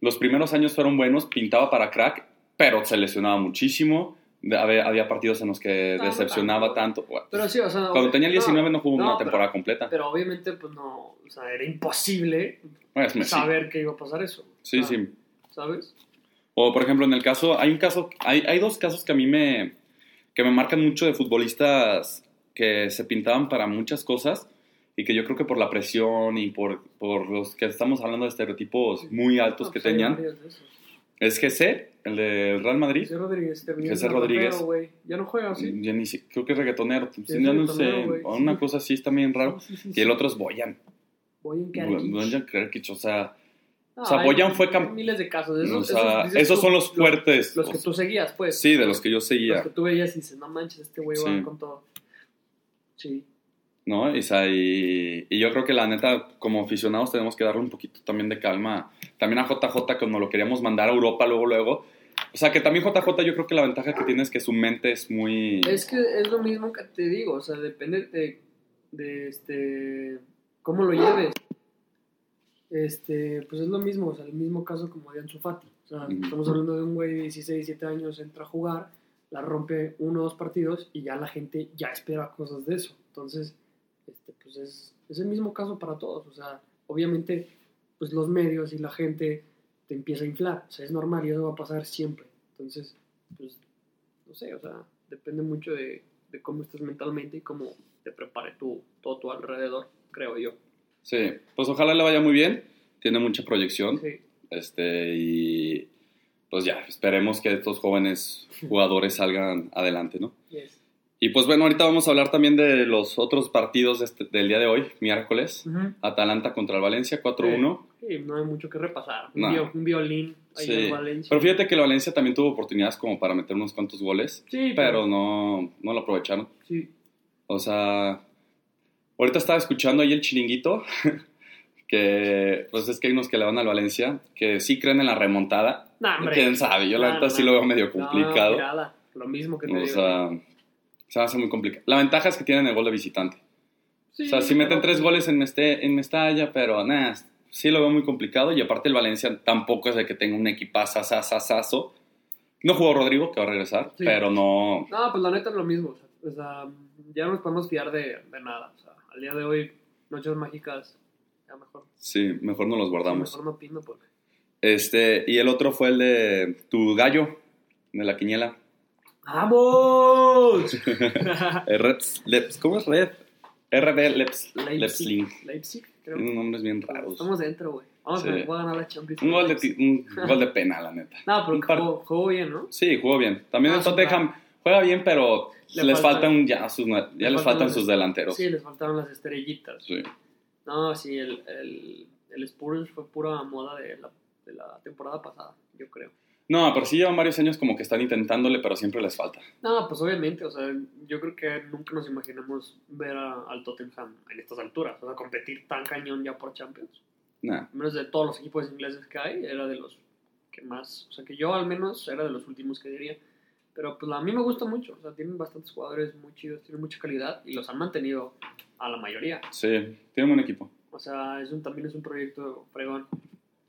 los primeros años fueron buenos, pintaba para crack, pero se lesionaba muchísimo. Había, había partidos en los que No, no decepcionaba tanto. Pero sí, o sea. Cuando tenía el 19 no, jugó una pero- temporada completa. Pero obviamente, pues no. O sea, era imposible saber que iba a pasar eso. Sí, O sea, sí. ¿Sabes? O por ejemplo, en el caso, hay un caso, hay, hay dos casos que a mí me, que me marcan mucho de futbolistas que se pintaban para muchas cosas y que yo creo que por la presión y por, por los que estamos hablando de estereotipos muy altos No, que tenían, es GC, el del Real Madrid. José Rodríguez terminó José Rodríguez. Ya no juega, ¿sí? Ya ni si- creo que es reggaetonero, ya no sé, una sí. cosa así está bien raro. Sí, Y el otro es Boyan. Boyan Kerkic, o sea, o sea, hay- Boyan fue hay cam- miles de casos. Esos, o sea, dices esos tú, son los fuertes. Los que o tú seguías, pues. Sí, de los que yo Los seguía. que tú veías y dices, no manches, este güey va con todo. Sí. ¿No? O sea, y, y yo creo que la neta, como aficionados, tenemos que darle un poquito también de calma. También a JJ, cuando lo queríamos mandar a Europa luego, luego. O sea, que también JJ, yo creo que la ventaja que tiene es que su mente es muy... Es que es lo mismo que te digo, o sea, depende de, de este, cómo lo lleves. Este, pues es lo mismo, o sea, el mismo caso como de Ansu Fati. O sea, estamos hablando de un güey de 16, 17 años, entra a jugar, la rompe uno o dos partidos y ya la gente ya espera cosas de eso. Entonces, este, pues es, es el mismo caso para todos. O sea, obviamente, pues los medios y la gente te empieza a inflar. O sea, es normal y eso va a pasar siempre. Entonces, pues, no sé, o sea, depende mucho de, de cómo estés mentalmente y cómo te prepare tu, todo tu alrededor, creo yo. Sí, pues ojalá le vaya muy bien. Tiene mucha proyección. Sí. Este, y pues ya, esperemos que estos jóvenes jugadores salgan adelante, ¿no? Yes. Y pues bueno, ahorita vamos a hablar también de los otros partidos de este- del día de hoy, miércoles. Atalanta contra el Valencia, 4-1. Sí, no hay mucho que repasar. Un, un violín ahí Sí. en Valencia. Pero fíjate que el Valencia también tuvo oportunidades como para meter unos cuantos goles, sí, pero no, no lo aprovecharon. Sí. O sea, ahorita estaba escuchando ahí el chiringuito, que pues es que hay unos que le van al Valencia, que sí creen en la remontada. Nah, hombre. ¿Quién sabe? Yo la no. sí lo veo medio complicado. tirada. Lo mismo que te o digo. sea, se va a hacer muy complicado. La ventaja es que tienen el gol de visitante. Sí, o sea, sí meten tres goles en, Meste- en Mestalla, pero nada, sí lo veo muy complicado. Y aparte el Valencia tampoco es de que tenga un equipazo sasasazo. No jugó Rodrigo, que va a regresar, Sí. pero no... No, pues la neta es lo mismo. O sea, ya no nos podemos fiar de, de nada. O sea, al día de hoy, noches mágicas, ya mejor. Sí, mejor no los guardamos. Mejor no opino porque. Este, y el otro fue el de tu gallo, de la quiniela. ¡Vamos! Leps, ¿Cómo es Red? RB Leps, Leipzig. Leipzig, creo. Nombres bien raros. Estamos dentro, güey. Vamos Sí. a, voy a ganar la Champions. Un gol de, un gol de pena, la neta. No, pero par- jugó, jugó bien, ¿no? Sí, jugó bien. También Ah, el Tottenham juega bien, pero Le les falta- faltan ya sus, ya le les faltan sus delanteros. Sí, les faltaron las estrellitas. Sí. No, sí, el, el, el Spurs fue pura moda de la, de la temporada pasada, yo creo. No, pero sí llevan varios años como que están intentándole, pero siempre les falta. No, pues obviamente, o sea, yo creo que nunca nos imaginamos ver a- al Tottenham en estas alturas, o sea, competir tan cañón ya por Champions. Al menos de todos los equipos ingleses que hay, era de los que más, o sea, que yo al menos era de los últimos que diría. Pero pues a mí me gusta mucho, o sea, tienen bastantes jugadores muy chidos, tienen mucha calidad y los han mantenido a la mayoría. Sí, tienen buen equipo. O sea, es un, también es un proyecto fregón.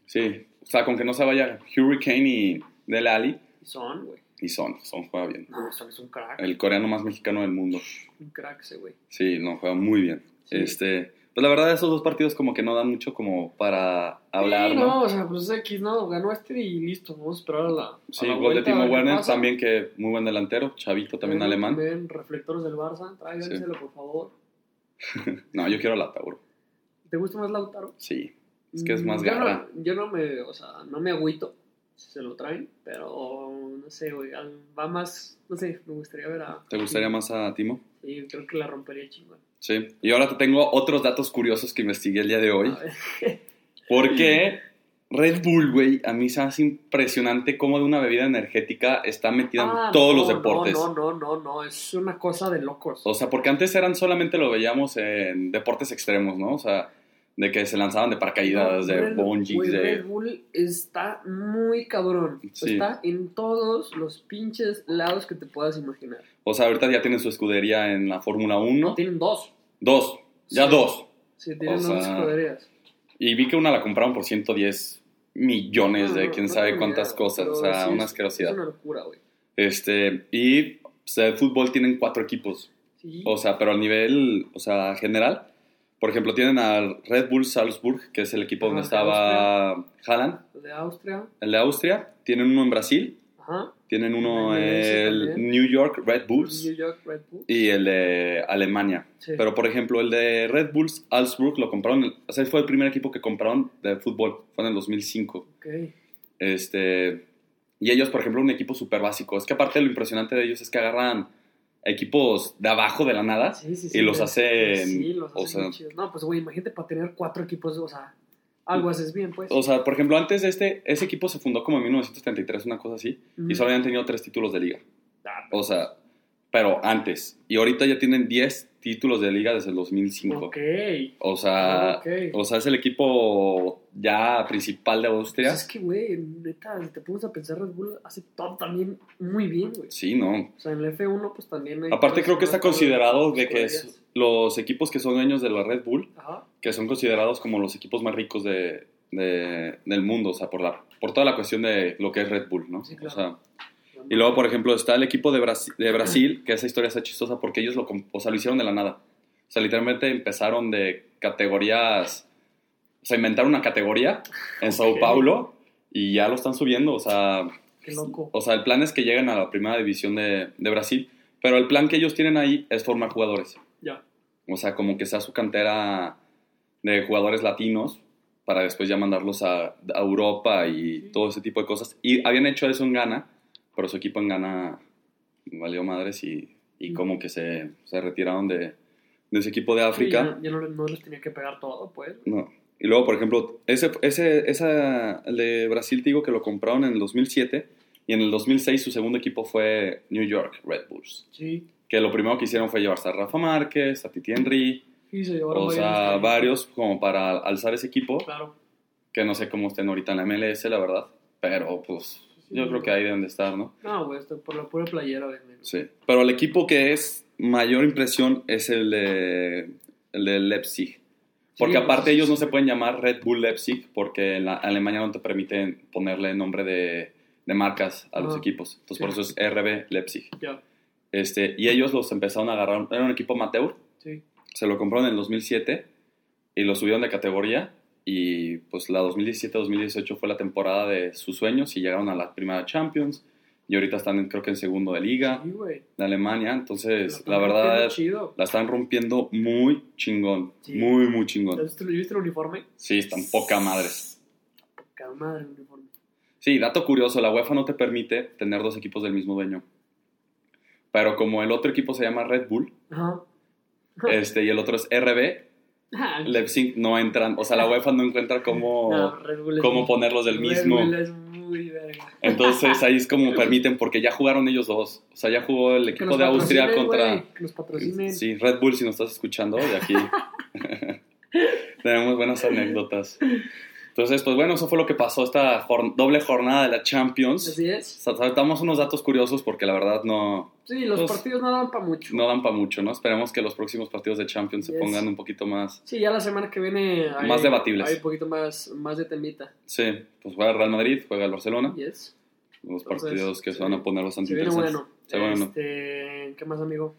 Sí. O sea, con que no se vaya Hurricane y Dele Ali, Y son, güey. y son, son juega bien. No, son, es un crack. El coreano más mexicano del mundo. Un crack ese, güey. Sí, no, juega muy bien. Sí. Este, pues la verdad esos dos partidos como que no dan mucho como para hablar, Sí, ¿no? no, o sea, pues X, no, ganó este y listo, vamos a esperar a la. a Sí, la gol de vuelta, a Timo Werner, también que muy buen delantero, chavito también alemán. También reflectores del Barça, tráiganselo, por favor. No, yo quiero Lautaro. ¿Te gusta más Lautaro? Sí, es que es más yo garra. No, yo no me, o sea, no me agüito si se lo traen, pero no sé, güey, va más, no sé, me gustaría ver a... ¿Te gustaría más a Timo? Sí, creo que la rompería chingón. Sí. Y ahora te tengo otros datos curiosos que investigué el día de hoy. Porque Red Bull, güey, a mí se hace impresionante cómo de una bebida energética está metida Ah, en todos no, los deportes. No, no, no, no, no, es una cosa de locos. O sea, porque antes eran solamente lo veíamos en deportes extremos, ¿no? O sea, de que se lanzaban de paracaídas, No, de Red- bungees, de... Red Bull está muy cabrón. Sí. Está en todos los pinches lados que te puedas imaginar. O sea, ahorita ya tienen su escudería en la Fórmula 1. No, tienen dos. Dos, ya Sí. dos. Sí, tienen O dos escuderías. Y vi que una la compraron por 110 millones No, de no, quién sabe cuántas idea, cosas, o sea, sí una asquerosidad. Es una locura, güey. Este, y de fútbol tienen cuatro equipos, Sí. o sea, pero a nivel, o sea, general, por ejemplo, tienen al Red Bull Salzburg, que es el equipo donde estaba Haaland, de Austria. el de Austria, tienen uno en Brasil, Ajá. tienen uno el también. New York Red Bulls New York Red Bull. y el de Alemania. Sí. Pero, por ejemplo, el de Red Bulls Salzburg lo compraron, o sea, fue el primer equipo que compraron de fútbol, fue en el 2005. Ok. Este, y ellos, por ejemplo, un equipo súper básico. Es que aparte lo impresionante de ellos es que agarran equipos de abajo de la nada Sí, sí, y sí, los de- hacen, Sí, los o hacen sea- bien chidos. No, pues, güey, imagínate para tener cuatro equipos, o sea, algo haces bien, pues. O sea, por ejemplo, antes de este, ese equipo se fundó como en 1933, una cosa así, y solo habían tenido tres títulos de liga. Ah, O sea, pero antes. Y ahorita ya tienen 10 títulos de liga desde el 2005. Ok. O sea, o sea, es el equipo ya principal de Austria. Pues es que, güey, neta, si te pones a pensar, Red Bull hace todo también muy bien, güey. Sí, no. O sea, en el F1, pues también hay. Aparte creo que está considerado de que es los equipos que son dueños de la Red Bull, Ajá. que son considerados como los equipos más ricos de, de- del mundo, o sea, por, la, por toda la cuestión de lo que es Red Bull, ¿no? Sí, O claro. sea, y luego, por ejemplo, está el equipo de Brasil, de Brasil, que esa historia está chistosa porque ellos lo, o sea, lo hicieron de la nada. O sea, literalmente empezaron de categorías, o sea, inventaron una categoría en Sao Ok. Paulo y ya lo están subiendo, o sea, Qué loco. o sea, el plan es que lleguen a la primera división de, de Brasil, pero el plan que ellos tienen ahí es formar jugadores. Ya. O sea, como que sea su cantera de jugadores latinos para después ya mandarlos a, a Europa y Sí. todo ese tipo de cosas. Y habían hecho eso en Ghana, pero su equipo en Ghana valió madres y, y Mm. como que se, se retiraron de, de ese equipo de Sí, África. ya, ya no, le- no les tenía que pegar todo, pues. No. Y luego, por ejemplo, ese, ese, esa, el de Brasil, te digo que lo compraron en el 2007 y en el 2006 su segundo equipo fue New York Red Bulls. Sí. Que lo primero que hicieron fue llevarse a Rafa Márquez, a Titi Henry, Sí, se llevaron o sea, varios como para alzar ese equipo, Claro. que no sé cómo estén ahorita en la MLS, la verdad, pero pues Sí. yo creo que ahí deben de estar, ¿no? No, güey, esto por la pura playera, güey. Sí. Pero el equipo que es mayor impresión es el de, el de Leipzig. Porque Sí, aparte ellos no se pueden llamar Red Bull Leipzig porque en la Alemania no te permiten ponerle nombre de, de marcas a los equipos. Entonces Sí. por eso es RB Leipzig. Ya. Este, y ellos los empezaron a agarrar, era un equipo amateur, Sí. se lo compraron en el 2007 y lo subieron de categoría y pues la 2017-2018 fue la temporada de sus sueños y llegaron a la primera Champions y ahorita están creo que en segundo de liga Sí, de Alemania, entonces la verdad chido. la están rompiendo muy chingón, Sí. muy muy chingón. ¿Viste, ¿Viste el uniforme? Sí, están poca madres. Poca madre el uniforme. Sí, dato curioso, la UEFA no te permite tener dos equipos del mismo dueño. Pero como el otro equipo se llama Red Bull, Ajá. este y el otro es RB, Leipzig no entran, o sea, la UEFA no encuentra cómo no, cómo ponerlos del mismo. Bull es muy verga. Entonces ahí es como permiten, porque ya jugaron ellos dos. O sea, ya jugó el equipo de Austria contra. que patrocinen. Sí, Red Bull, si nos estás escuchando, de aquí. Tenemos buenas anécdotas. Entonces, pues bueno, eso fue lo que pasó esta jor- doble jornada de la Champions. Así es. Sa- Saltamos unos datos curiosos porque la verdad no, Sí, los Pues- partidos no dan para mucho. no dan para mucho, ¿no? Esperemos que los próximos partidos de Champions se pongan un poquito más. Sí, ya la semana que viene hay, Más debatibles. Hay un poquito más, más de temita. Sí, pues juega el Real Madrid, juega el Barcelona. Yes. Los Entonces, partidos que se van a poner bastante Se viene interesantes. bueno. Se viene bueno. Este, ¿Qué más, amigo?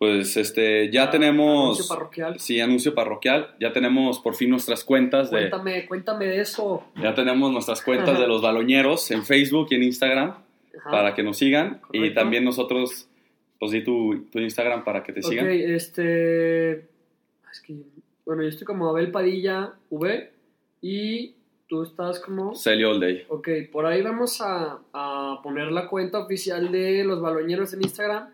Pues este, ya Ah, tenemos. anuncio parroquial. Sí, anuncio parroquial. Ya tenemos por fin nuestras cuentas de. Cuéntame, cuéntame de eso. Ya tenemos nuestras cuentas de los baloñeros en Facebook y en Instagram Ajá. para que nos sigan. Y también nosotros, pues di tu, tu Instagram para que te Ok, sigan. este. Es que. Bueno, yo estoy como Abel Padilla V. Y tú estás como. Celio All Day. Ok, por ahí vamos a, a poner la cuenta oficial de los baloñeros en Instagram.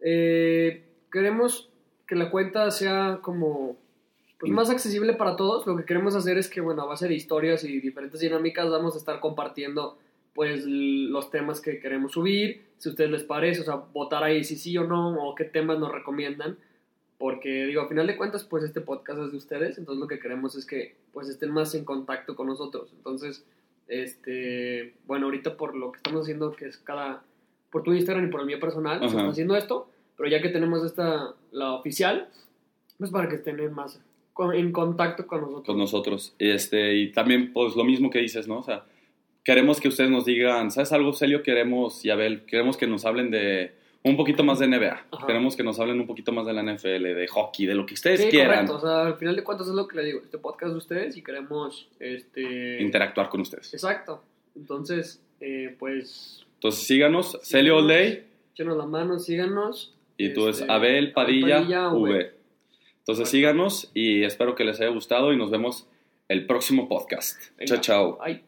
Eh, queremos que la cuenta sea como pues, más accesible para todos. Lo que queremos hacer es que, bueno, a base de historias y diferentes dinámicas, vamos a estar compartiendo pues los temas que queremos subir, si a ustedes les parece, o sea, votar ahí si sí o no, o qué temas nos recomiendan. Porque, digo, a final de cuentas, pues este podcast es de ustedes, entonces lo que queremos es que pues estén más en contacto con nosotros. Entonces, este, bueno, ahorita por lo que estamos haciendo, que es cada, por tu Instagram y por el mío personal, está haciendo esto, pero ya que tenemos esta, la oficial, pues para que estén en más con- en contacto con nosotros. con nosotros. Este, y también, pues lo mismo que dices, ¿no? O sea, queremos que ustedes nos digan, ¿sabes algo, Celio? Queremos, y Abel, queremos que nos hablen de un poquito más de NBA. Ajá. Queremos que nos hablen un poquito más de la NFL, de hockey, de lo que ustedes Sí, quieran. correcto. O sea, al final de cuentas es lo que le digo. Este podcast de ustedes y queremos, este... Interactuar con ustedes. Exacto. Entonces, eh, pues... Entonces síganos, Celio All Day, Échenos la mano, síganos. Y tú es Este, Abel Padilla, Padilla, v. V. Entonces síganos y espero que les haya gustado y nos vemos el próximo podcast. Venga. Chao, chao. Ay.